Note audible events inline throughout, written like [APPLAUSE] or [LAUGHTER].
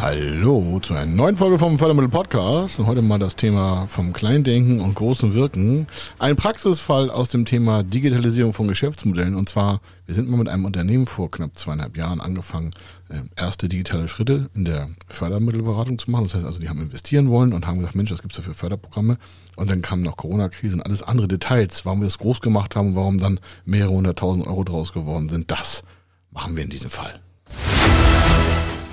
Hallo zu einer neuen Folge vom Fördermittel Podcast und heute mal das Thema vom Kleindenken und großen Wirken. Ein Praxisfall aus dem Thema Digitalisierung von Geschäftsmodellen und zwar, wir sind mal mit einem Unternehmen vor knapp zweieinhalb Jahren angefangen, äh, erste digitale Schritte in der Fördermittelberatung zu machen. Das heißt also, die haben investieren wollen und haben gesagt, Mensch, was gibt es da für Förderprogramme? Und dann kam noch Corona-Krise und alles andere Details, warum wir das groß gemacht haben warum dann mehrere hunderttausend Euro draus geworden sind. Das machen wir in diesem Fall.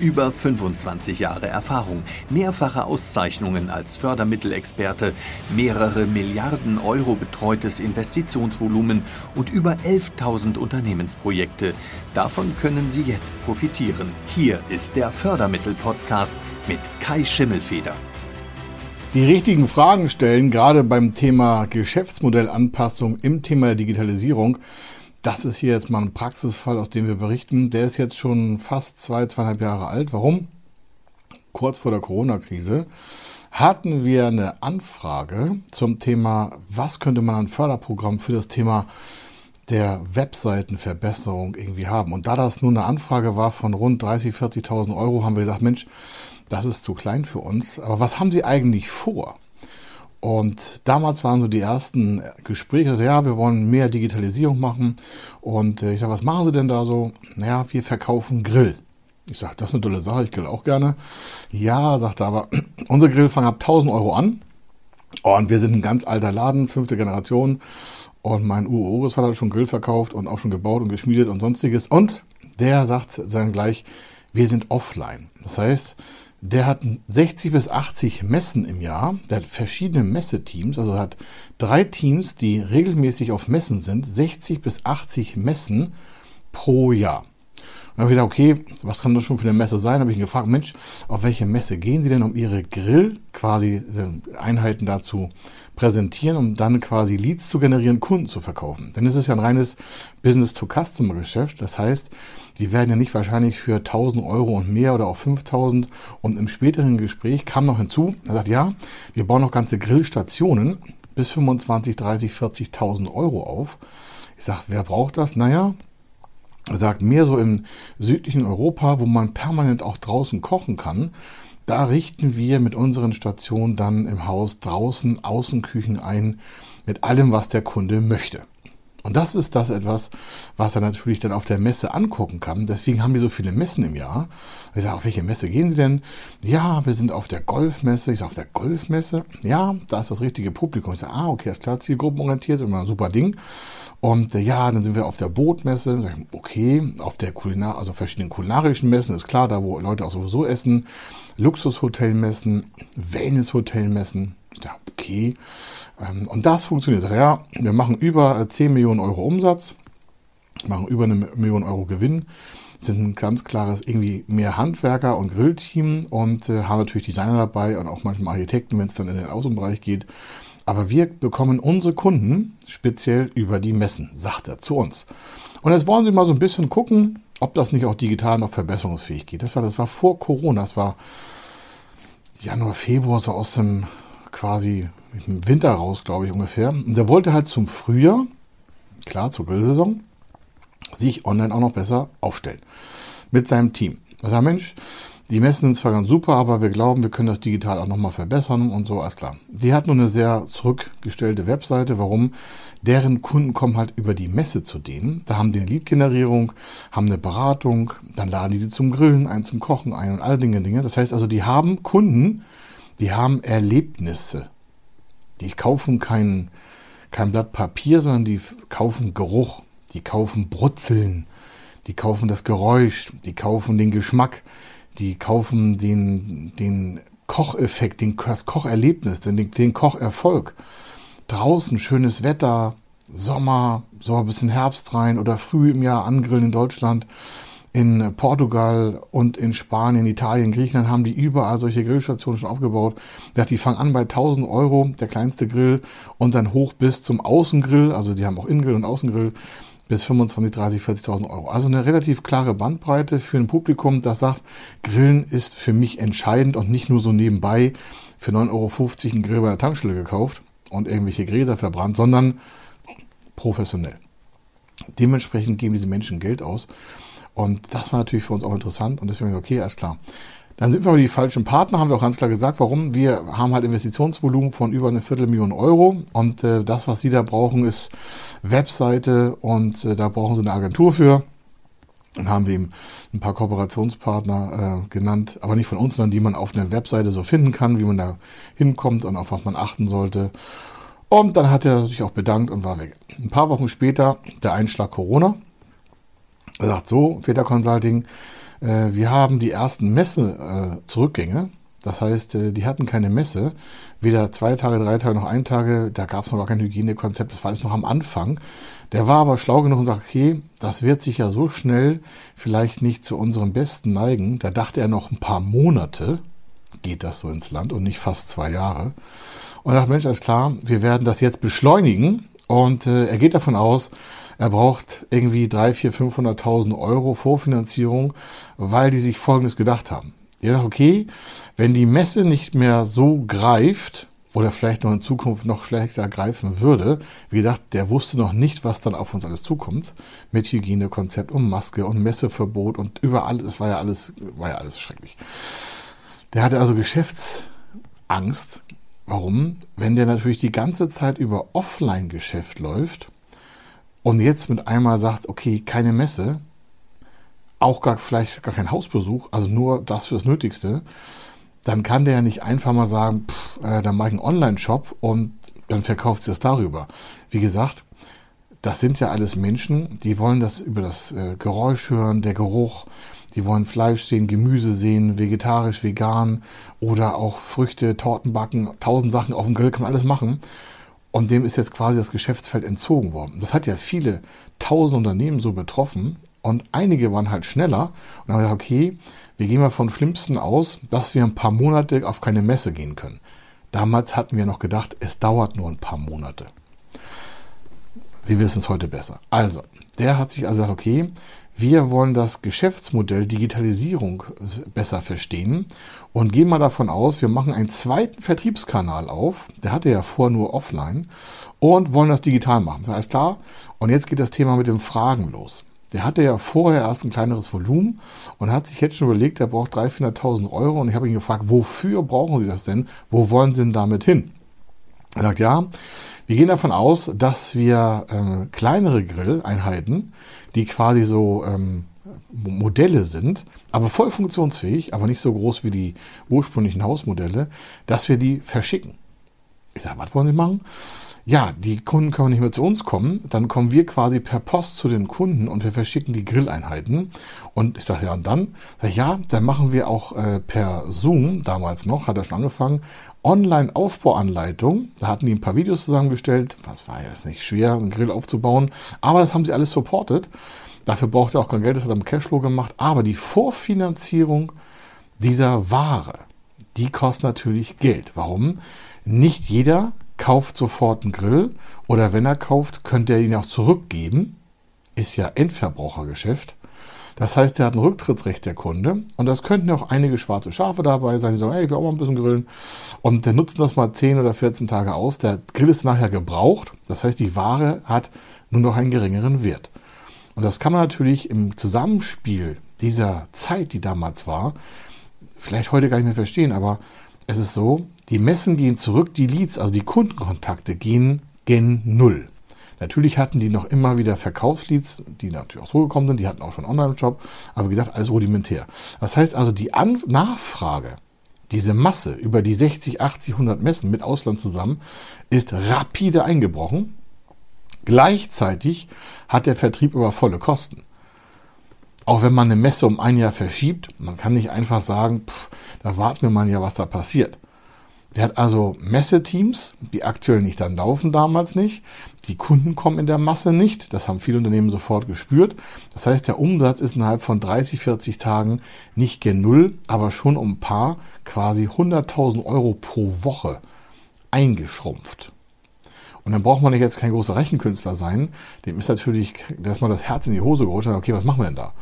Über 25 Jahre Erfahrung, mehrfache Auszeichnungen als Fördermittelexperte, mehrere Milliarden Euro betreutes Investitionsvolumen und über 11.000 Unternehmensprojekte. Davon können Sie jetzt profitieren. Hier ist der Fördermittel-Podcast mit Kai Schimmelfeder. Die richtigen Fragen stellen, gerade beim Thema Geschäftsmodellanpassung im Thema Digitalisierung. Das ist hier jetzt mal ein Praxisfall, aus dem wir berichten. Der ist jetzt schon fast zwei, zweieinhalb Jahre alt. Warum? Kurz vor der Corona-Krise hatten wir eine Anfrage zum Thema, was könnte man an Förderprogramm für das Thema der Webseitenverbesserung irgendwie haben. Und da das nur eine Anfrage war von rund 30, 40.000 Euro, haben wir gesagt, Mensch, das ist zu klein für uns. Aber was haben Sie eigentlich vor? Und damals waren so die ersten Gespräche, also, ja, wir wollen mehr Digitalisierung machen. Und äh, ich sage, was machen Sie denn da so? Naja, wir verkaufen Grill. Ich sage, das ist eine tolle Sache, ich grill auch gerne. Ja, sagte aber, [CLEARS THROAT] unsere Grill fangen ab 1000 Euro an. Und wir sind ein ganz alter Laden, fünfte Generation. Und mein Urgroßvater hat schon Grill verkauft und auch schon gebaut und geschmiedet und sonstiges. Und der sagt dann gleich, wir sind offline. Das heißt, der hat 60 bis 80 Messen im Jahr. Der hat verschiedene Messeteams, also hat drei Teams, die regelmäßig auf Messen sind. 60 bis 80 Messen pro Jahr. Dann habe ich gedacht, okay, was kann das schon für eine Messe sein? Habe ich ihn gefragt, Mensch, auf welche Messe gehen Sie denn, um Ihre Grill quasi äh, Einheiten dazu präsentieren, um dann quasi Leads zu generieren, Kunden zu verkaufen? Denn es ist ja ein reines Business-to-Customer-Geschäft. Das heißt, die werden ja nicht wahrscheinlich für 1000 Euro und mehr oder auch 5000. Und im späteren Gespräch kam noch hinzu, er sagt, ja, wir bauen noch ganze Grillstationen bis 25, 30, 40.000 Euro auf. Ich sage, wer braucht das? Naja, sagt, mehr so im südlichen Europa, wo man permanent auch draußen kochen kann, da richten wir mit unseren Stationen dann im Haus draußen Außenküchen ein mit allem, was der Kunde möchte. Und das ist das etwas, was er natürlich dann auf der Messe angucken kann. Deswegen haben wir so viele Messen im Jahr. Ich sage, auf welche Messe gehen Sie denn? Ja, wir sind auf der Golfmesse. Ich sage, auf der Golfmesse? Ja, da ist das richtige Publikum. Ich sage, ah, okay, ist klar, zielgruppenorientiert, immer ein super Ding. Und äh, ja, dann sind wir auf der Bootmesse. Okay, auf der Kulinar, also verschiedenen kulinarischen Messen ist klar, da wo Leute auch sowieso essen. Luxushotelmessen, Wellnesshotelmessen. Ja, okay. Ähm, und das funktioniert. Ja, wir machen über 10 Millionen Euro Umsatz, machen über eine Million Euro Gewinn, sind ein ganz klares irgendwie mehr Handwerker und Grillteam und äh, haben natürlich Designer dabei und auch manchmal Architekten, wenn es dann in den Außenbereich geht. Aber wir bekommen unsere Kunden speziell über die Messen, sagt er zu uns. Und jetzt wollen Sie mal so ein bisschen gucken, ob das nicht auch digital noch verbesserungsfähig geht. Das war, das war vor Corona, das war Januar, Februar, so aus dem quasi im Winter raus, glaube ich ungefähr. Und er wollte halt zum Frühjahr, klar, zur Grillsaison, sich online auch noch besser aufstellen. Mit seinem Team. Er sagt, Mensch, die Messen sind zwar ganz super, aber wir glauben, wir können das digital auch nochmal verbessern und so, alles klar. Die hat nur eine sehr zurückgestellte Webseite. Warum? Deren Kunden kommen halt über die Messe zu denen. Da haben die eine Lead-Generierung, haben eine Beratung, dann laden die die zum Grillen ein, zum Kochen ein und all Dinge, Dinge. Das heißt also, die haben Kunden, die haben Erlebnisse. Die kaufen kein, kein Blatt Papier, sondern die kaufen Geruch, die kaufen Brutzeln, die kaufen das Geräusch, die kaufen den Geschmack die kaufen den, den Kocheffekt, den, das Kocherlebnis, den, den Kocherfolg. Draußen schönes Wetter, Sommer, so ein bisschen Herbst rein oder früh im Jahr angrillen in Deutschland. In Portugal und in Spanien, Italien, Griechenland haben die überall solche Grillstationen schon aufgebaut. Die fangen an bei 1000 Euro, der kleinste Grill, und dann hoch bis zum Außengrill. Also die haben auch Innengrill und Außengrill bis 25, 30, 40.000 Euro. Also eine relativ klare Bandbreite für ein Publikum, das sagt, Grillen ist für mich entscheidend und nicht nur so nebenbei für 9,50 Euro einen Grill bei der Tankstelle gekauft und irgendwelche Gräser verbrannt, sondern professionell. Dementsprechend geben diese Menschen Geld aus. Und das war natürlich für uns auch interessant und deswegen, okay, alles klar. Dann sind wir aber die falschen Partner, haben wir auch ganz klar gesagt. Warum? Wir haben halt Investitionsvolumen von über eine Viertelmillion Euro und äh, das, was Sie da brauchen, ist Webseite und äh, da brauchen Sie eine Agentur für. Dann haben wir eben ein paar Kooperationspartner äh, genannt, aber nicht von uns, sondern die man auf einer Webseite so finden kann, wie man da hinkommt und auf was man achten sollte. Und dann hat er sich auch bedankt und war weg. Ein paar Wochen später der Einschlag Corona. Er sagt so, Feder Consulting, äh, wir haben die ersten Messe-Zurückgänge. Äh, das heißt, äh, die hatten keine Messe. Weder zwei Tage, drei Tage noch ein Tage. Da gab es noch gar kein Hygienekonzept. Das war alles noch am Anfang. Der war aber schlau genug und sagt, okay, das wird sich ja so schnell vielleicht nicht zu unserem Besten neigen. Da dachte er noch ein paar Monate geht das so ins Land und nicht fast zwei Jahre. Und er sagt, Mensch, alles klar, wir werden das jetzt beschleunigen. Und äh, er geht davon aus, er braucht irgendwie 3, 4, 500.000 Euro Vorfinanzierung, weil die sich Folgendes gedacht haben. Er sagt, okay, wenn die Messe nicht mehr so greift oder vielleicht noch in Zukunft noch schlechter greifen würde, wie gesagt, der wusste noch nicht, was dann auf uns alles zukommt mit Hygienekonzept und Maske und Messeverbot und überall, es war ja alles, war ja alles schrecklich. Der hatte also Geschäftsangst. Warum? Wenn der natürlich die ganze Zeit über Offline-Geschäft läuft, und jetzt mit einmal sagt, okay, keine Messe, auch gar vielleicht gar kein Hausbesuch, also nur das fürs Nötigste, dann kann der ja nicht einfach mal sagen, pff, äh, dann mache ich einen Online-Shop und dann verkauft sie das darüber. Wie gesagt, das sind ja alles Menschen, die wollen das über das äh, Geräusch hören, der Geruch, die wollen Fleisch sehen, Gemüse sehen, vegetarisch, vegan oder auch Früchte, Torten backen, tausend Sachen auf dem Grill kann man alles machen. Und dem ist jetzt quasi das Geschäftsfeld entzogen worden. Das hat ja viele tausend Unternehmen so betroffen. Und einige waren halt schneller und haben gesagt, okay, wir gehen mal vom Schlimmsten aus, dass wir ein paar Monate auf keine Messe gehen können. Damals hatten wir noch gedacht, es dauert nur ein paar Monate. Sie wissen es heute besser. Also, der hat sich also gesagt, okay, wir wollen das Geschäftsmodell Digitalisierung besser verstehen und gehen mal davon aus, wir machen einen zweiten Vertriebskanal auf. Der hatte ja vor nur offline und wollen das digital machen. Das heißt klar. Und jetzt geht das Thema mit den Fragen los. Der hatte ja vorher erst ein kleineres Volumen und hat sich jetzt schon überlegt, er braucht 300.000, 400.000 Euro. Und ich habe ihn gefragt, wofür brauchen Sie das denn? Wo wollen Sie denn damit hin? Er sagt, ja, wir gehen davon aus, dass wir äh, kleinere Grilleinheiten, die quasi so ähm, Modelle sind, aber voll funktionsfähig, aber nicht so groß wie die ursprünglichen Hausmodelle, dass wir die verschicken. Ich sage, was wollen Sie machen? Ja, die Kunden können nicht mehr zu uns kommen, dann kommen wir quasi per Post zu den Kunden und wir verschicken die Grilleinheiten. Und ich sage, ja, und dann? Sag ich, ja, dann machen wir auch äh, per Zoom, damals noch, hat er schon angefangen, Online-Aufbauanleitung. Da hatten die ein paar Videos zusammengestellt. Was war jetzt nicht schwer, einen Grill aufzubauen. Aber das haben sie alles supportet. Dafür braucht er auch kein Geld, das hat er im Cashflow gemacht. Aber die Vorfinanzierung dieser Ware, die kostet natürlich Geld. Warum? Nicht jeder kauft sofort einen Grill oder wenn er kauft, könnte er ihn auch zurückgeben. Ist ja Endverbrauchergeschäft. Das heißt, er hat ein Rücktrittsrecht, der Kunde. Und das könnten auch einige schwarze Schafe dabei sein, die sagen, hey, ich will auch mal ein bisschen grillen. Und der nutzen das mal 10 oder 14 Tage aus. Der Grill ist nachher gebraucht. Das heißt, die Ware hat nur noch einen geringeren Wert. Und das kann man natürlich im Zusammenspiel dieser Zeit, die damals war, vielleicht heute gar nicht mehr verstehen, aber es ist so, die Messen gehen zurück, die Leads, also die Kundenkontakte gehen gen Null. Natürlich hatten die noch immer wieder Verkaufsleads, die natürlich auch so gekommen sind, die hatten auch schon Online-Shop, aber wie gesagt, alles rudimentär. Das heißt also, die An Nachfrage, diese Masse über die 60, 80, 100 Messen mit Ausland zusammen, ist rapide eingebrochen. Gleichzeitig hat der Vertrieb aber volle Kosten. Auch wenn man eine Messe um ein Jahr verschiebt, man kann nicht einfach sagen, pff, da warten wir mal ja, was da passiert. Der hat also Messeteams, die aktuell nicht dann laufen, damals nicht. Die Kunden kommen in der Masse nicht. Das haben viele Unternehmen sofort gespürt. Das heißt, der Umsatz ist innerhalb von 30, 40 Tagen nicht gen Null, aber schon um ein paar, quasi 100.000 Euro pro Woche eingeschrumpft. Und dann braucht man nicht jetzt kein großer Rechenkünstler sein. Dem ist natürlich erstmal das Herz in die Hose gerutscht. Okay, was machen wir denn da?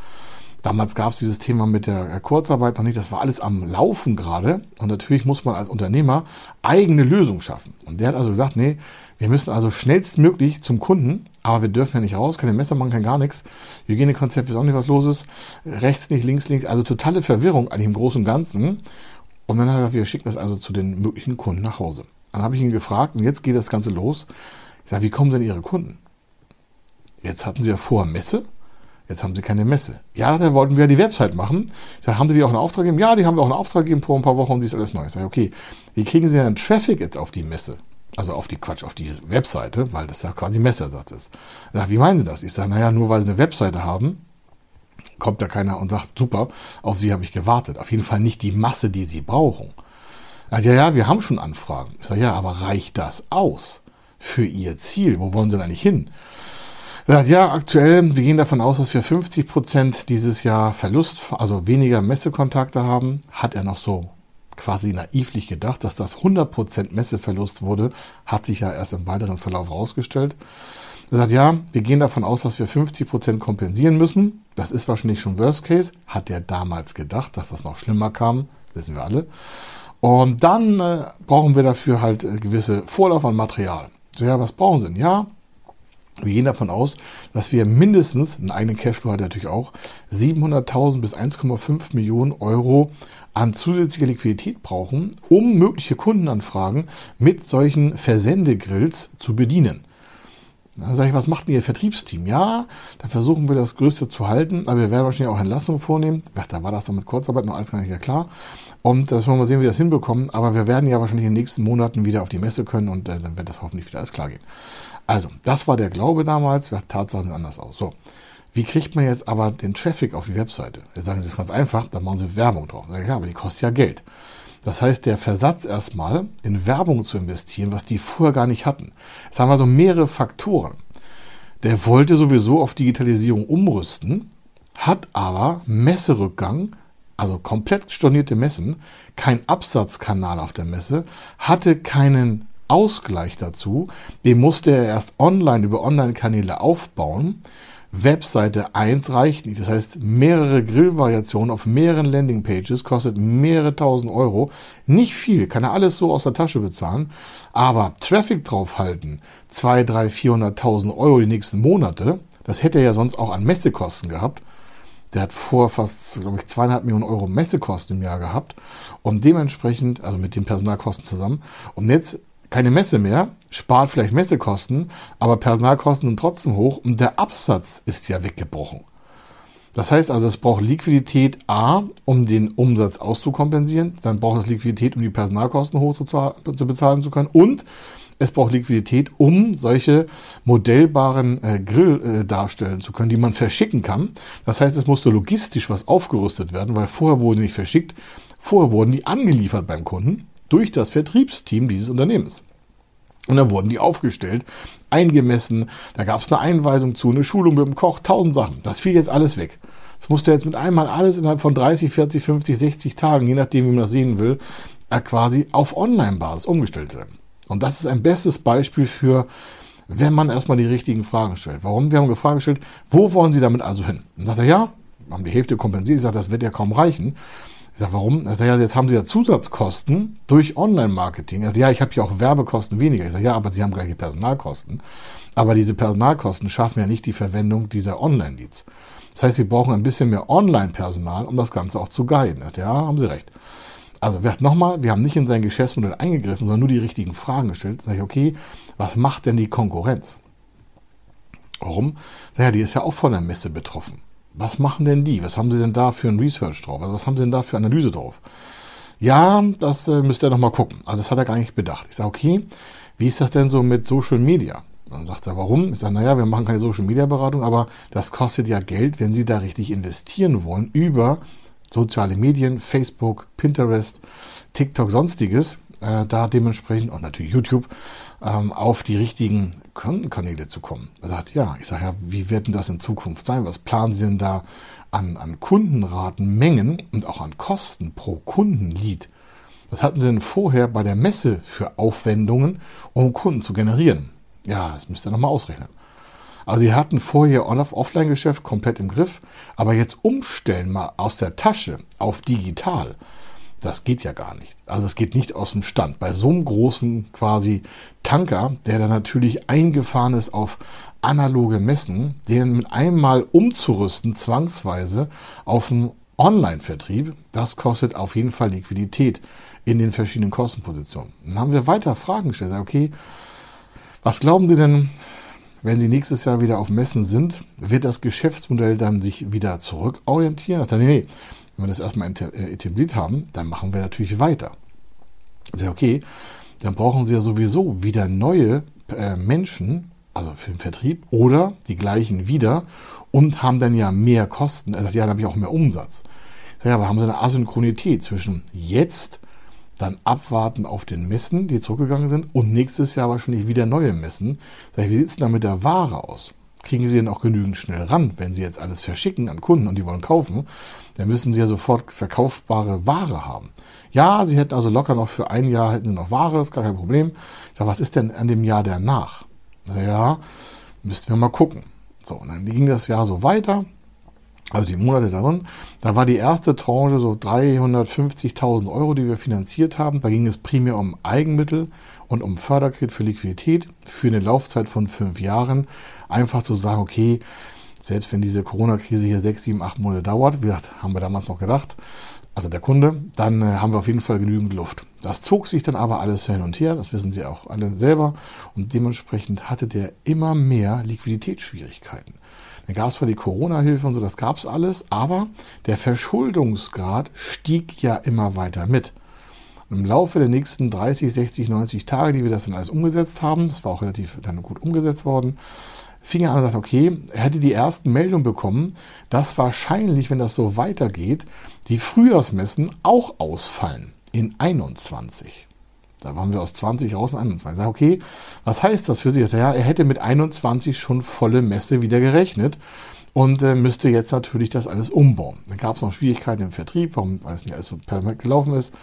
Damals gab es dieses Thema mit der Kurzarbeit noch nicht. Das war alles am Laufen gerade. Und natürlich muss man als Unternehmer eigene Lösungen schaffen. Und der hat also gesagt, nee, wir müssen also schnellstmöglich zum Kunden, aber wir dürfen ja nicht raus, keine Messer machen, kein gar nichts. Hygienekonzept ist auch nicht was los ist. Rechts nicht, links, links. Also totale Verwirrung eigentlich im Großen und Ganzen. Und dann hat er gesagt, wir schicken das also zu den möglichen Kunden nach Hause. Dann habe ich ihn gefragt und jetzt geht das Ganze los. Ich sage, wie kommen denn Ihre Kunden? Jetzt hatten Sie ja vorher Messe Jetzt haben sie keine Messe. Ja, da wollten wir ja die Website machen. Ich sage, haben Sie die auch einen Auftrag gegeben? Ja, die haben wir auch einen Auftrag gegeben vor ein paar Wochen und sie ist alles neu. Ich sage, okay, wie kriegen Sie denn Traffic jetzt auf die Messe? Also auf die Quatsch, auf die Webseite, weil das ja quasi Messersatz ist. Ich sage, wie meinen Sie das? Ich sage, naja, nur weil Sie eine Webseite haben, kommt da keiner und sagt, super, auf Sie habe ich gewartet. Auf jeden Fall nicht die Masse, die Sie brauchen. Also, ja, ja, wir haben schon Anfragen. Ich sage, ja, aber reicht das aus für Ihr Ziel? Wo wollen Sie denn eigentlich hin? Er sagt, ja, aktuell, wir gehen davon aus, dass wir 50 Prozent dieses Jahr Verlust, also weniger Messekontakte haben. Hat er noch so quasi naivlich gedacht, dass das 100 Prozent Messeverlust wurde, hat sich ja erst im weiteren Verlauf herausgestellt. Er sagt, ja, wir gehen davon aus, dass wir 50 Prozent kompensieren müssen. Das ist wahrscheinlich schon Worst Case. Hat er damals gedacht, dass das noch schlimmer kam, wissen wir alle. Und dann äh, brauchen wir dafür halt äh, gewisse Vorlauf an Material. So, ja, was brauchen Sie denn? Ja, wir gehen davon aus, dass wir mindestens, einen eigenen Cashflow hat natürlich auch, 700.000 bis 1,5 Millionen Euro an zusätzlicher Liquidität brauchen, um mögliche Kundenanfragen mit solchen Versendegrills zu bedienen. Dann sage ich, was macht denn Ihr Vertriebsteam? Ja, da versuchen wir das Größte zu halten, aber wir werden wahrscheinlich auch Entlassungen vornehmen. Ach, da war das dann mit Kurzarbeit noch alles gar nicht klar. Und das wollen wir sehen, wie wir das hinbekommen. Aber wir werden ja wahrscheinlich in den nächsten Monaten wieder auf die Messe können und äh, dann wird das hoffentlich wieder alles klar gehen. Also, das war der Glaube damals, Tatsachen sehen anders aus. So, wie kriegt man jetzt aber den Traffic auf die Webseite? Jetzt sagen Sie, das ist ganz einfach, da machen Sie Werbung drauf. Ja, aber die kostet ja Geld. Das heißt, der Versatz erstmal in Werbung zu investieren, was die vorher gar nicht hatten. Jetzt haben wir so mehrere Faktoren. Der wollte sowieso auf Digitalisierung umrüsten, hat aber Messerückgang, also komplett stornierte Messen, kein Absatzkanal auf der Messe, hatte keinen Ausgleich dazu, den musste er erst online über Online-Kanäle aufbauen. Webseite 1 reicht nicht. Das heißt, mehrere Grillvariationen auf mehreren Landingpages kostet mehrere tausend Euro. Nicht viel, kann er alles so aus der Tasche bezahlen. Aber Traffic draufhalten, 2, 3, 400.000 Euro die nächsten Monate, das hätte er ja sonst auch an Messekosten gehabt. Der hat vor fast, glaube ich, zweieinhalb Millionen Euro Messekosten im Jahr gehabt. Und dementsprechend, also mit den Personalkosten zusammen. Und jetzt keine Messe mehr, spart vielleicht Messekosten, aber Personalkosten sind trotzdem hoch und der Absatz ist ja weggebrochen. Das heißt also, es braucht Liquidität A, um den Umsatz auszukompensieren, dann braucht es Liquidität, um die Personalkosten hoch zu, zu bezahlen zu können und es braucht Liquidität, um solche modellbaren äh, Grill äh, darstellen zu können, die man verschicken kann. Das heißt, es musste logistisch was aufgerüstet werden, weil vorher wurden nicht verschickt, vorher wurden die angeliefert beim Kunden durch das Vertriebsteam dieses Unternehmens. Und dann wurden die aufgestellt, eingemessen, da gab es eine Einweisung zu, eine Schulung mit dem Koch, tausend Sachen. Das fiel jetzt alles weg. Das musste jetzt mit einmal alles innerhalb von 30, 40, 50, 60 Tagen, je nachdem, wie man das sehen will, äh, quasi auf Online-Basis umgestellt werden. Und das ist ein bestes Beispiel für, wenn man erstmal die richtigen Fragen stellt. Warum? Wir haben gefragt gestellt, wo wollen Sie damit also hin? Dann sagt er, ja, haben die Hälfte kompensiert. Ich sage, das wird ja kaum reichen. Ich sage, warum? Er sagt, ja, jetzt haben Sie ja Zusatzkosten durch Online-Marketing. Er ja, ich habe ja auch Werbekosten weniger. Ich sage, ja, aber Sie haben gleiche Personalkosten. Aber diese Personalkosten schaffen ja nicht die Verwendung dieser Online-Leads. Das heißt, Sie brauchen ein bisschen mehr Online-Personal, um das Ganze auch zu guiden. Er ja, haben Sie recht. Also nochmal, wir haben nicht in sein Geschäftsmodell eingegriffen, sondern nur die richtigen Fragen gestellt. Sag ich, okay, was macht denn die Konkurrenz? Warum? Naja, die ist ja auch von der Messe betroffen. Was machen denn die? Was haben sie denn da für ein Research drauf? Also was haben sie denn da für Analyse drauf? Ja, das äh, müsst ihr noch mal gucken. Also das hat er gar nicht bedacht. Ich sage, okay, wie ist das denn so mit Social Media? Dann sagt er, warum? Ich sage, naja, wir machen keine Social Media Beratung, aber das kostet ja Geld, wenn Sie da richtig investieren wollen über soziale Medien, Facebook, Pinterest, TikTok, sonstiges. Äh, da dementsprechend, und natürlich YouTube, ähm, auf die richtigen Kontenkanäle zu kommen. Er sagt, ja, ich sage ja, wie wird denn das in Zukunft sein? Was planen Sie denn da an, an Kundenraten, Mengen und auch an Kosten pro Kundenlied? Was hatten Sie denn vorher bei der Messe für Aufwendungen, um Kunden zu generieren? Ja, das müsst ihr nochmal ausrechnen. Also sie hatten vorher Offline-Geschäft komplett im Griff, aber jetzt umstellen mal aus der Tasche auf digital, das geht ja gar nicht. Also es geht nicht aus dem Stand. Bei so einem großen quasi Tanker, der dann natürlich eingefahren ist auf analoge Messen, den mit einmal umzurüsten, zwangsweise auf einen Online-Vertrieb, das kostet auf jeden Fall Liquidität in den verschiedenen Kostenpositionen. Dann haben wir weiter Fragen gestellt. Okay, was glauben Sie denn, wenn Sie nächstes Jahr wieder auf Messen sind, wird das Geschäftsmodell dann sich wieder zurückorientieren? Dachte, nee, nee, wenn wir das erstmal äh, etabliert haben, dann machen wir natürlich weiter. Sehr okay, dann brauchen Sie ja sowieso wieder neue äh, Menschen, also für den Vertrieb, oder die gleichen wieder und haben dann ja mehr Kosten. Er sagt, ja, dann habe ich auch mehr Umsatz. Ich sage, ja, aber haben Sie eine Asynchronität zwischen jetzt dann abwarten auf den Messen, die zurückgegangen sind, und nächstes Jahr wahrscheinlich wieder neue Messen. Sag ich, wie sieht es denn da mit der Ware aus? Kriegen Sie denn auch genügend schnell ran, wenn Sie jetzt alles verschicken an Kunden und die wollen kaufen? Dann müssen Sie ja sofort verkaufbare Ware haben. Ja, Sie hätten also locker noch für ein Jahr hätten Sie noch Ware, ist gar kein Problem. Ich sage, was ist denn an dem Jahr danach? Ja, müssten wir mal gucken. So, und dann ging das Jahr so weiter also die Monate darin, da war die erste Tranche so 350.000 Euro, die wir finanziert haben. Da ging es primär um Eigenmittel und um Förderkredit für Liquidität für eine Laufzeit von fünf Jahren. Einfach zu sagen, okay, selbst wenn diese Corona-Krise hier sechs, sieben, acht Monate dauert, wie gesagt, haben wir damals noch gedacht, also der Kunde, dann äh, haben wir auf jeden Fall genügend Luft. Das zog sich dann aber alles hin und her, das wissen Sie auch alle selber. Und dementsprechend hatte der immer mehr Liquiditätsschwierigkeiten. Dann gab es zwar die Corona-Hilfe und so, das gab es alles, aber der Verschuldungsgrad stieg ja immer weiter mit. Im Laufe der nächsten 30, 60, 90 Tage, die wir das dann alles umgesetzt haben, das war auch relativ dann gut umgesetzt worden, fing er an und sagte, okay, er hätte die ersten Meldungen bekommen, dass wahrscheinlich, wenn das so weitergeht, die Frühjahrsmessen auch ausfallen in 21. Da waren wir aus 20 raus in 21. Ich sage, okay, was heißt das für Sie? Ja, er hätte mit 21 schon volle Messe wieder gerechnet und äh, müsste jetzt natürlich das alles umbauen. Dann gab es noch Schwierigkeiten im Vertrieb, warum, weil es nicht alles so perfekt gelaufen ist.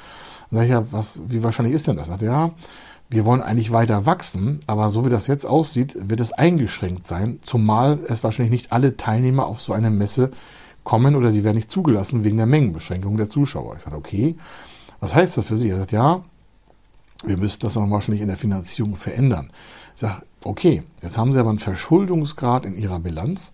Dann sage ich, ja, was, wie wahrscheinlich ist denn das? Sagt ja, wir wollen eigentlich weiter wachsen, aber so wie das jetzt aussieht, wird es eingeschränkt sein, zumal es wahrscheinlich nicht alle Teilnehmer auf so eine Messe kommen oder sie werden nicht zugelassen wegen der Mengenbeschränkung der Zuschauer. Ich sage, okay, was heißt das für Sie? Er sagt, ja, wir müssten das dann wahrscheinlich in der Finanzierung verändern. Ich sage, okay, jetzt haben Sie aber einen Verschuldungsgrad in Ihrer Bilanz.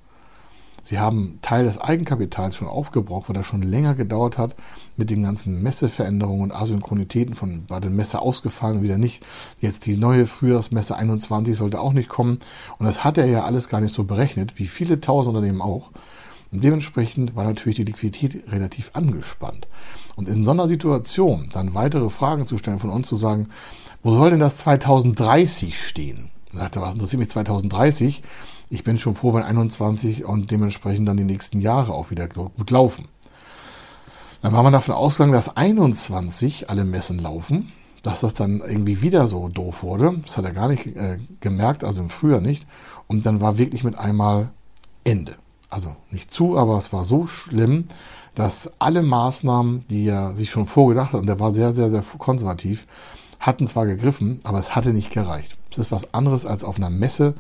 Sie haben Teil des Eigenkapitals schon aufgebraucht, weil das schon länger gedauert hat mit den ganzen Messeveränderungen und Asynchronitäten von war der Messe ausgefallen wieder nicht. Jetzt die neue Frühjahrsmesse 21 sollte auch nicht kommen. Und das hat er ja alles gar nicht so berechnet, wie viele tausend Unternehmen auch. Und dementsprechend war natürlich die Liquidität relativ angespannt. Und in so einer Situation dann weitere Fragen zu stellen von uns zu sagen, wo soll denn das 2030 stehen? Da sagte, was interessiert mich 2030? Ich bin schon froh, wenn 21 und dementsprechend dann die nächsten Jahre auch wieder gut laufen. Dann war man davon ausgegangen, dass 21 alle Messen laufen, dass das dann irgendwie wieder so doof wurde. Das hat er gar nicht äh, gemerkt, also im Frühjahr nicht. Und dann war wirklich mit einmal Ende also nicht zu, aber es war so schlimm, dass alle Maßnahmen, die er sich schon vorgedacht hat, und er war sehr, sehr, sehr konservativ, hatten zwar gegriffen, aber es hatte nicht gereicht. Es ist was anderes als auf einer Messe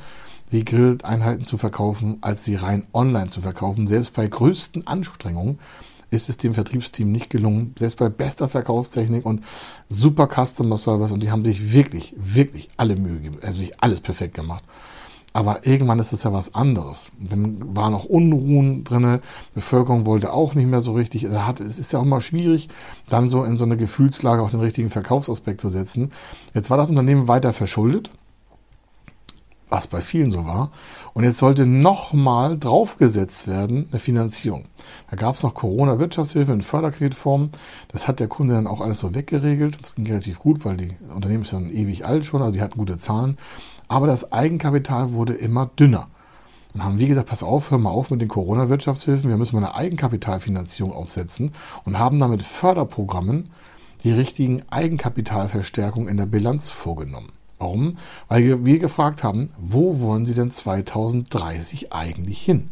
die Grilleinheiten zu verkaufen, als sie rein online zu verkaufen. Selbst bei größten Anstrengungen ist es dem Vertriebsteam nicht gelungen, selbst bei bester Verkaufstechnik und super Customer Service und die haben sich wirklich, wirklich alle Mühe gegeben, also sich alles perfekt gemacht. Aber irgendwann ist es ja was anderes. Dann waren auch Unruhen drin, Bevölkerung wollte auch nicht mehr so richtig. es ist ja auch mal schwierig, dann so in so eine Gefühlslage auch den richtigen Verkaufsaspekt zu setzen. Jetzt war das Unternehmen weiter verschuldet, was bei vielen so war. Und jetzt sollte nochmal draufgesetzt werden eine Finanzierung. Da gab es noch Corona-Wirtschaftshilfe in Förderkreditform. Das hat der Kunde dann auch alles so weggeregelt. Das ging relativ gut, weil die Unternehmen ist dann ewig alt schon, also die hatten gute Zahlen aber das Eigenkapital wurde immer dünner. Und haben wie gesagt, pass auf, hör mal auf mit den Corona-Wirtschaftshilfen, wir müssen mal eine Eigenkapitalfinanzierung aufsetzen und haben damit Förderprogrammen die richtigen Eigenkapitalverstärkungen in der Bilanz vorgenommen. Warum? Weil wir gefragt haben, wo wollen Sie denn 2030 eigentlich hin?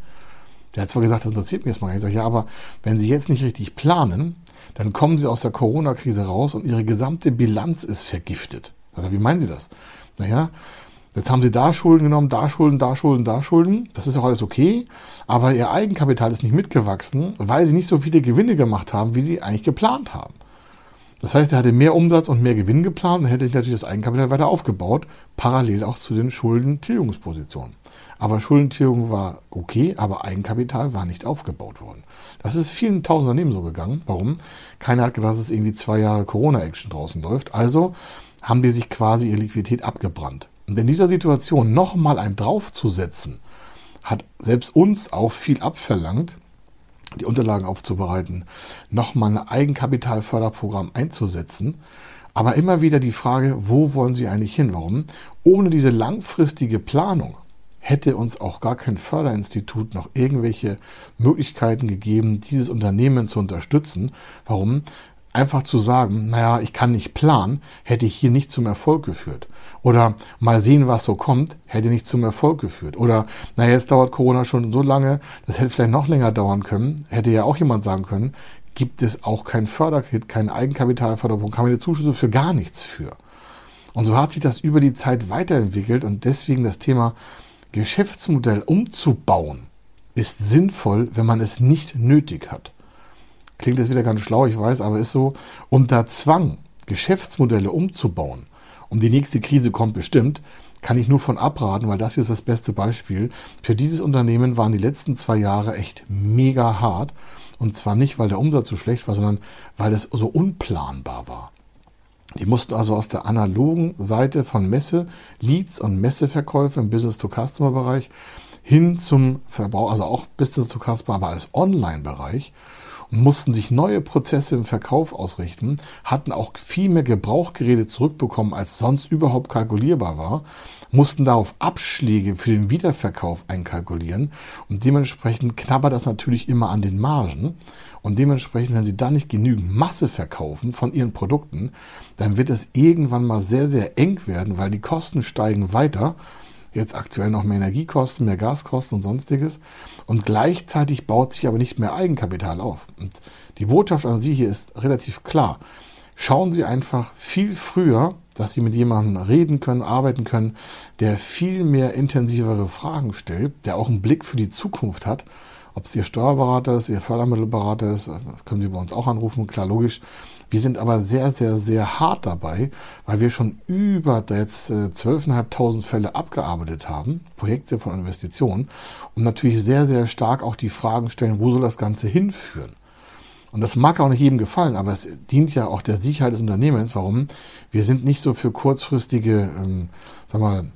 Der hat zwar gesagt, das interessiert mich erstmal. Ich sage, ja, aber wenn Sie jetzt nicht richtig planen, dann kommen Sie aus der Corona-Krise raus und Ihre gesamte Bilanz ist vergiftet. Oder wie meinen Sie das? Naja, jetzt haben Sie da Schulden genommen, da Schulden, da Schulden, da Schulden. Das ist auch alles okay. Aber Ihr Eigenkapital ist nicht mitgewachsen, weil Sie nicht so viele Gewinne gemacht haben, wie Sie eigentlich geplant haben. Das heißt, er hatte mehr Umsatz und mehr Gewinn geplant und hätte natürlich das Eigenkapital weiter aufgebaut, parallel auch zu den Schuldentilgungspositionen. Aber Schuldentilgung war okay, aber Eigenkapital war nicht aufgebaut worden. Das ist vielen tausend Unternehmen so gegangen. Warum? Keiner hat gedacht, dass es irgendwie zwei Jahre Corona-Action draußen läuft. Also haben die sich quasi ihre Liquidität abgebrannt. Und in dieser Situation nochmal ein draufzusetzen, hat selbst uns auch viel abverlangt, die Unterlagen aufzubereiten, nochmal ein Eigenkapitalförderprogramm einzusetzen. Aber immer wieder die Frage, wo wollen Sie eigentlich hin? Warum? Ohne diese langfristige Planung hätte uns auch gar kein Förderinstitut noch irgendwelche Möglichkeiten gegeben, dieses Unternehmen zu unterstützen. Warum? Einfach zu sagen, naja, ich kann nicht planen, hätte hier nicht zum Erfolg geführt. Oder mal sehen, was so kommt, hätte nicht zum Erfolg geführt. Oder, naja, jetzt dauert Corona schon so lange, das hätte vielleicht noch länger dauern können, hätte ja auch jemand sagen können, gibt es auch kein Förderkit, kein Eigenkapitalförderprogramm, keine Zuschüsse für gar nichts für. Und so hat sich das über die Zeit weiterentwickelt und deswegen das Thema Geschäftsmodell umzubauen ist sinnvoll, wenn man es nicht nötig hat. Klingt jetzt wieder ganz schlau, ich weiß, aber ist so. Unter Zwang, Geschäftsmodelle umzubauen, um die nächste Krise kommt bestimmt, kann ich nur von abraten, weil das hier ist das beste Beispiel. Für dieses Unternehmen waren die letzten zwei Jahre echt mega hart. Und zwar nicht, weil der Umsatz so schlecht war, sondern weil es so unplanbar war. Die mussten also aus der analogen Seite von Messe, Leads und Messeverkäufe im Business-to-Customer-Bereich hin zum Verbrauch, also auch Business-to-Customer, aber als Online-Bereich und mussten sich neue Prozesse im Verkauf ausrichten, hatten auch viel mehr Gebrauchgeräte zurückbekommen, als sonst überhaupt kalkulierbar war, mussten darauf Abschläge für den Wiederverkauf einkalkulieren und dementsprechend knabbert das natürlich immer an den Margen und dementsprechend, wenn sie dann nicht genügend Masse verkaufen von ihren Produkten, dann wird es irgendwann mal sehr, sehr eng werden, weil die Kosten steigen weiter jetzt aktuell noch mehr Energiekosten, mehr Gaskosten und sonstiges. Und gleichzeitig baut sich aber nicht mehr Eigenkapital auf. Und die Botschaft an Sie hier ist relativ klar. Schauen Sie einfach viel früher, dass Sie mit jemandem reden können, arbeiten können, der viel mehr intensivere Fragen stellt, der auch einen Blick für die Zukunft hat ob es Ihr Steuerberater ist, Ihr Fördermittelberater ist, können Sie bei uns auch anrufen, klar, logisch. Wir sind aber sehr, sehr, sehr hart dabei, weil wir schon über jetzt 12.500 äh, Fälle abgearbeitet haben, Projekte von Investitionen, und natürlich sehr, sehr stark auch die Fragen stellen, wo soll das Ganze hinführen? Und das mag auch nicht jedem gefallen, aber es dient ja auch der Sicherheit des Unternehmens. Warum? Wir sind nicht so für kurzfristige, ähm, sag mal,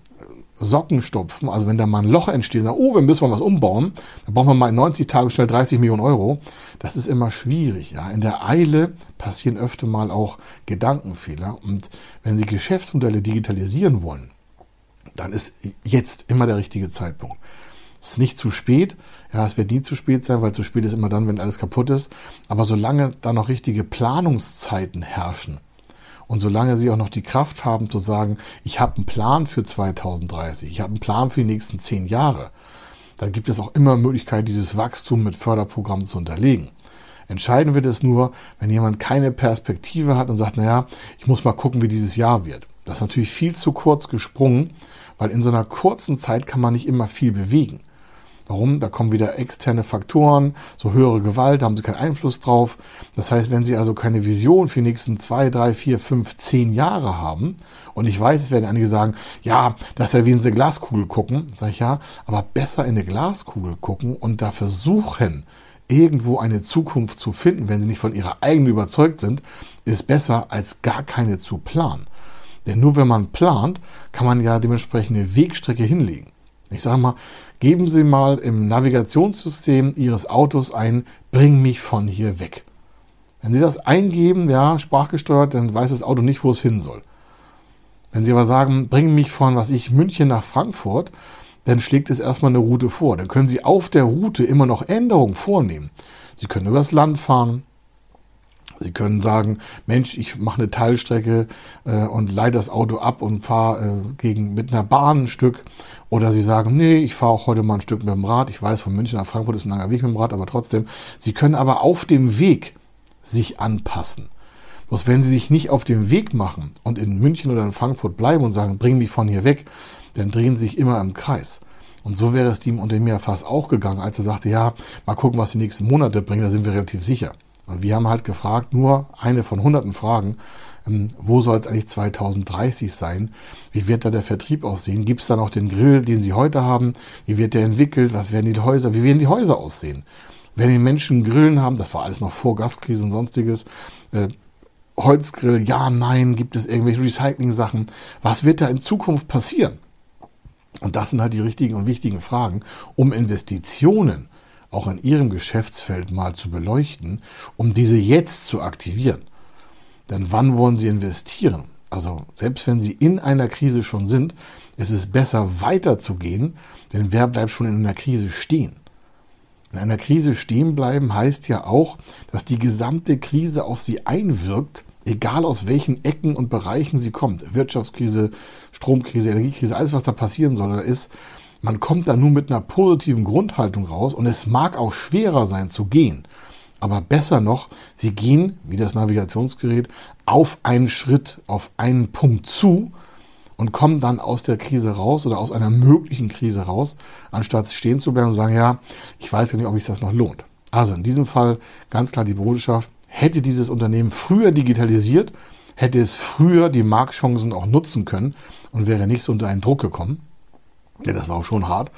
Socken stopfen, also wenn da mal ein Loch entsteht, sagen, oh, wir müssen mal was umbauen, dann brauchen wir mal in 90 Tagen schnell 30 Millionen Euro. Das ist immer schwierig. Ja. In der Eile passieren öfter mal auch Gedankenfehler. Und wenn Sie Geschäftsmodelle digitalisieren wollen, dann ist jetzt immer der richtige Zeitpunkt. Es ist nicht zu spät. Ja, es wird nie zu spät sein, weil zu spät ist immer dann, wenn alles kaputt ist. Aber solange da noch richtige Planungszeiten herrschen, und solange sie auch noch die Kraft haben zu sagen, ich habe einen Plan für 2030, ich habe einen Plan für die nächsten zehn Jahre, dann gibt es auch immer Möglichkeit, dieses Wachstum mit Förderprogrammen zu unterlegen. Entscheiden wird es nur, wenn jemand keine Perspektive hat und sagt, naja, ich muss mal gucken, wie dieses Jahr wird. Das ist natürlich viel zu kurz gesprungen, weil in so einer kurzen Zeit kann man nicht immer viel bewegen. Warum? Da kommen wieder externe Faktoren, so höhere Gewalt, da haben sie keinen Einfluss drauf. Das heißt, wenn sie also keine Vision für die nächsten zwei, drei, vier, fünf, zehn Jahre haben, und ich weiß, es werden einige sagen, ja, das ist ja wie in eine Glaskugel gucken, sage ich ja, aber besser in eine Glaskugel gucken und da versuchen, irgendwo eine Zukunft zu finden, wenn sie nicht von ihrer eigenen überzeugt sind, ist besser als gar keine zu planen. Denn nur wenn man plant, kann man ja dementsprechend eine Wegstrecke hinlegen. Ich sage mal, geben Sie mal im Navigationssystem Ihres Autos ein, bring mich von hier weg. Wenn Sie das eingeben, ja, sprachgesteuert, dann weiß das Auto nicht, wo es hin soll. Wenn Sie aber sagen, bring mich von, was ich, München nach Frankfurt, dann schlägt es erstmal eine Route vor. Dann können Sie auf der Route immer noch Änderungen vornehmen. Sie können übers Land fahren. Sie können sagen, Mensch, ich mache eine Teilstrecke äh, und leih das Auto ab und fahre äh, gegen mit einer Bahn ein Stück. Oder Sie sagen, nee, ich fahre auch heute mal ein Stück mit dem Rad. Ich weiß, von München nach Frankfurt ist ein langer Weg mit dem Rad, aber trotzdem. Sie können aber auf dem Weg sich anpassen. Bloß wenn Sie sich nicht auf dem Weg machen und in München oder in Frankfurt bleiben und sagen, bring mich von hier weg, dann drehen Sie sich immer im Kreis. Und so wäre es dem Unternehmen ja fast auch gegangen, als er sagte, ja, mal gucken, was die nächsten Monate bringen, da sind wir relativ sicher. Und wir haben halt gefragt, nur eine von hunderten Fragen, ähm, wo soll es eigentlich 2030 sein? Wie wird da der Vertrieb aussehen? Gibt es da noch den Grill, den Sie heute haben? Wie wird der entwickelt? Was werden die Häuser? Wie werden die Häuser aussehen? Werden die Menschen Grillen haben? Das war alles noch vor Gaskrise und sonstiges. Äh, Holzgrill, ja, nein, gibt es irgendwelche Recycling-Sachen? Was wird da in Zukunft passieren? Und das sind halt die richtigen und wichtigen Fragen, um Investitionen auch in Ihrem Geschäftsfeld mal zu beleuchten, um diese jetzt zu aktivieren. Denn wann wollen Sie investieren? Also selbst wenn Sie in einer Krise schon sind, ist es besser weiterzugehen, denn wer bleibt schon in einer Krise stehen? In einer Krise stehen bleiben heißt ja auch, dass die gesamte Krise auf Sie einwirkt, egal aus welchen Ecken und Bereichen sie kommt. Wirtschaftskrise, Stromkrise, Energiekrise, alles was da passieren soll, da ist man kommt da nur mit einer positiven Grundhaltung raus und es mag auch schwerer sein zu gehen. Aber besser noch, sie gehen, wie das Navigationsgerät, auf einen Schritt, auf einen Punkt zu und kommen dann aus der Krise raus oder aus einer möglichen Krise raus, anstatt stehen zu bleiben und sagen, ja, ich weiß ja nicht, ob sich das noch lohnt. Also in diesem Fall ganz klar die Botschaft, hätte dieses Unternehmen früher digitalisiert, hätte es früher die Marktchancen auch nutzen können und wäre nicht so unter einen Druck gekommen. Ja, das war auch schon hart.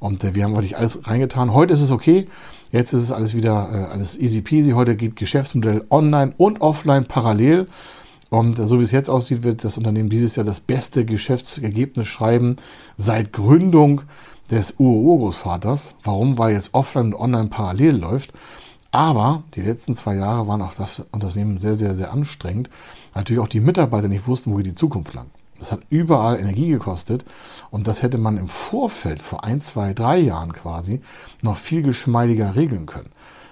Und äh, wir haben wirklich alles reingetan. Heute ist es okay. Jetzt ist es alles wieder äh, alles easy peasy. Heute geht Geschäftsmodell online und offline parallel. Und äh, so wie es jetzt aussieht, wird das Unternehmen dieses Jahr das beste Geschäftsergebnis schreiben seit Gründung des Urgroßvaters. Warum? Weil jetzt offline und online parallel läuft. Aber die letzten zwei Jahre waren auch das Unternehmen sehr, sehr, sehr anstrengend. Natürlich auch die Mitarbeiter nicht wussten, wo geht die Zukunft lang. Das hat überall Energie gekostet und das hätte man im Vorfeld vor ein, zwei, drei Jahren quasi noch viel geschmeidiger regeln können.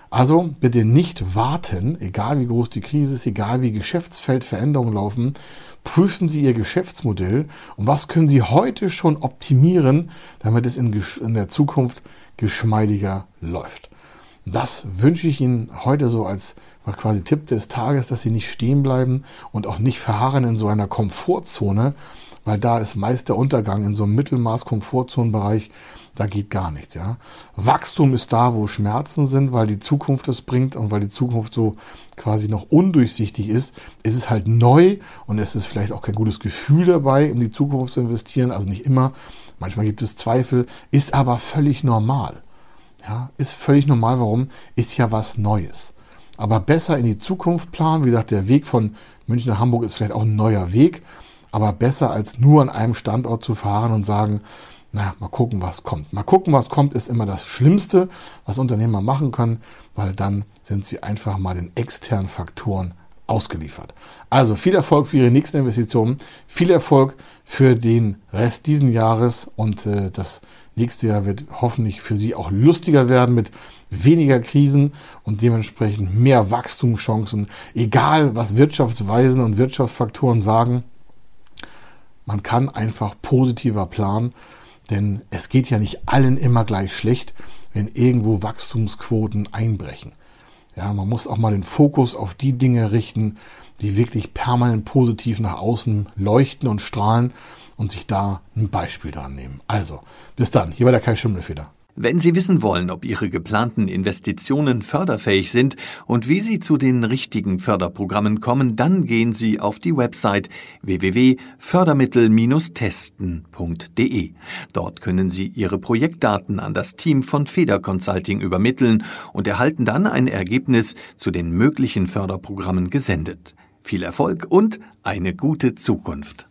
Also bitte nicht warten, egal wie groß die Krise ist, egal wie Geschäftsfeldveränderungen laufen, prüfen Sie Ihr Geschäftsmodell und was können Sie heute schon optimieren, damit es in, in der Zukunft geschmeidiger läuft. Das wünsche ich Ihnen heute so als quasi Tipp des Tages, dass Sie nicht stehen bleiben und auch nicht verharren in so einer Komfortzone, weil da ist meist der Untergang in so einem Mittelmaß-Komfortzonenbereich. Da geht gar nichts, ja. Wachstum ist da, wo Schmerzen sind, weil die Zukunft es bringt und weil die Zukunft so quasi noch undurchsichtig ist. Es ist halt neu und es ist vielleicht auch kein gutes Gefühl dabei, in die Zukunft zu investieren. Also nicht immer. Manchmal gibt es Zweifel, ist aber völlig normal. Ja, ist völlig normal. Warum? Ist ja was Neues. Aber besser in die Zukunft planen. Wie gesagt, der Weg von München nach Hamburg ist vielleicht auch ein neuer Weg. Aber besser als nur an einem Standort zu fahren und sagen, naja, mal gucken, was kommt. Mal gucken, was kommt, ist immer das Schlimmste, was Unternehmer machen können, weil dann sind sie einfach mal den externen Faktoren ausgeliefert. Also viel Erfolg für Ihre nächsten Investitionen, viel Erfolg für den Rest diesen Jahres und äh, das nächste Jahr wird hoffentlich für Sie auch lustiger werden mit weniger Krisen und dementsprechend mehr Wachstumschancen, egal was Wirtschaftsweisen und Wirtschaftsfaktoren sagen. Man kann einfach positiver planen, denn es geht ja nicht allen immer gleich schlecht, wenn irgendwo Wachstumsquoten einbrechen. Ja, man muss auch mal den Fokus auf die Dinge richten, die wirklich permanent positiv nach außen leuchten und strahlen und sich da ein Beispiel dran nehmen. Also, bis dann. Hier war der Kai Schimmelfeder. Wenn Sie wissen wollen, ob Ihre geplanten Investitionen förderfähig sind und wie Sie zu den richtigen Förderprogrammen kommen, dann gehen Sie auf die Website www.fördermittel-testen.de. Dort können Sie Ihre Projektdaten an das Team von Feder Consulting übermitteln und erhalten dann ein Ergebnis zu den möglichen Förderprogrammen gesendet. Viel Erfolg und eine gute Zukunft.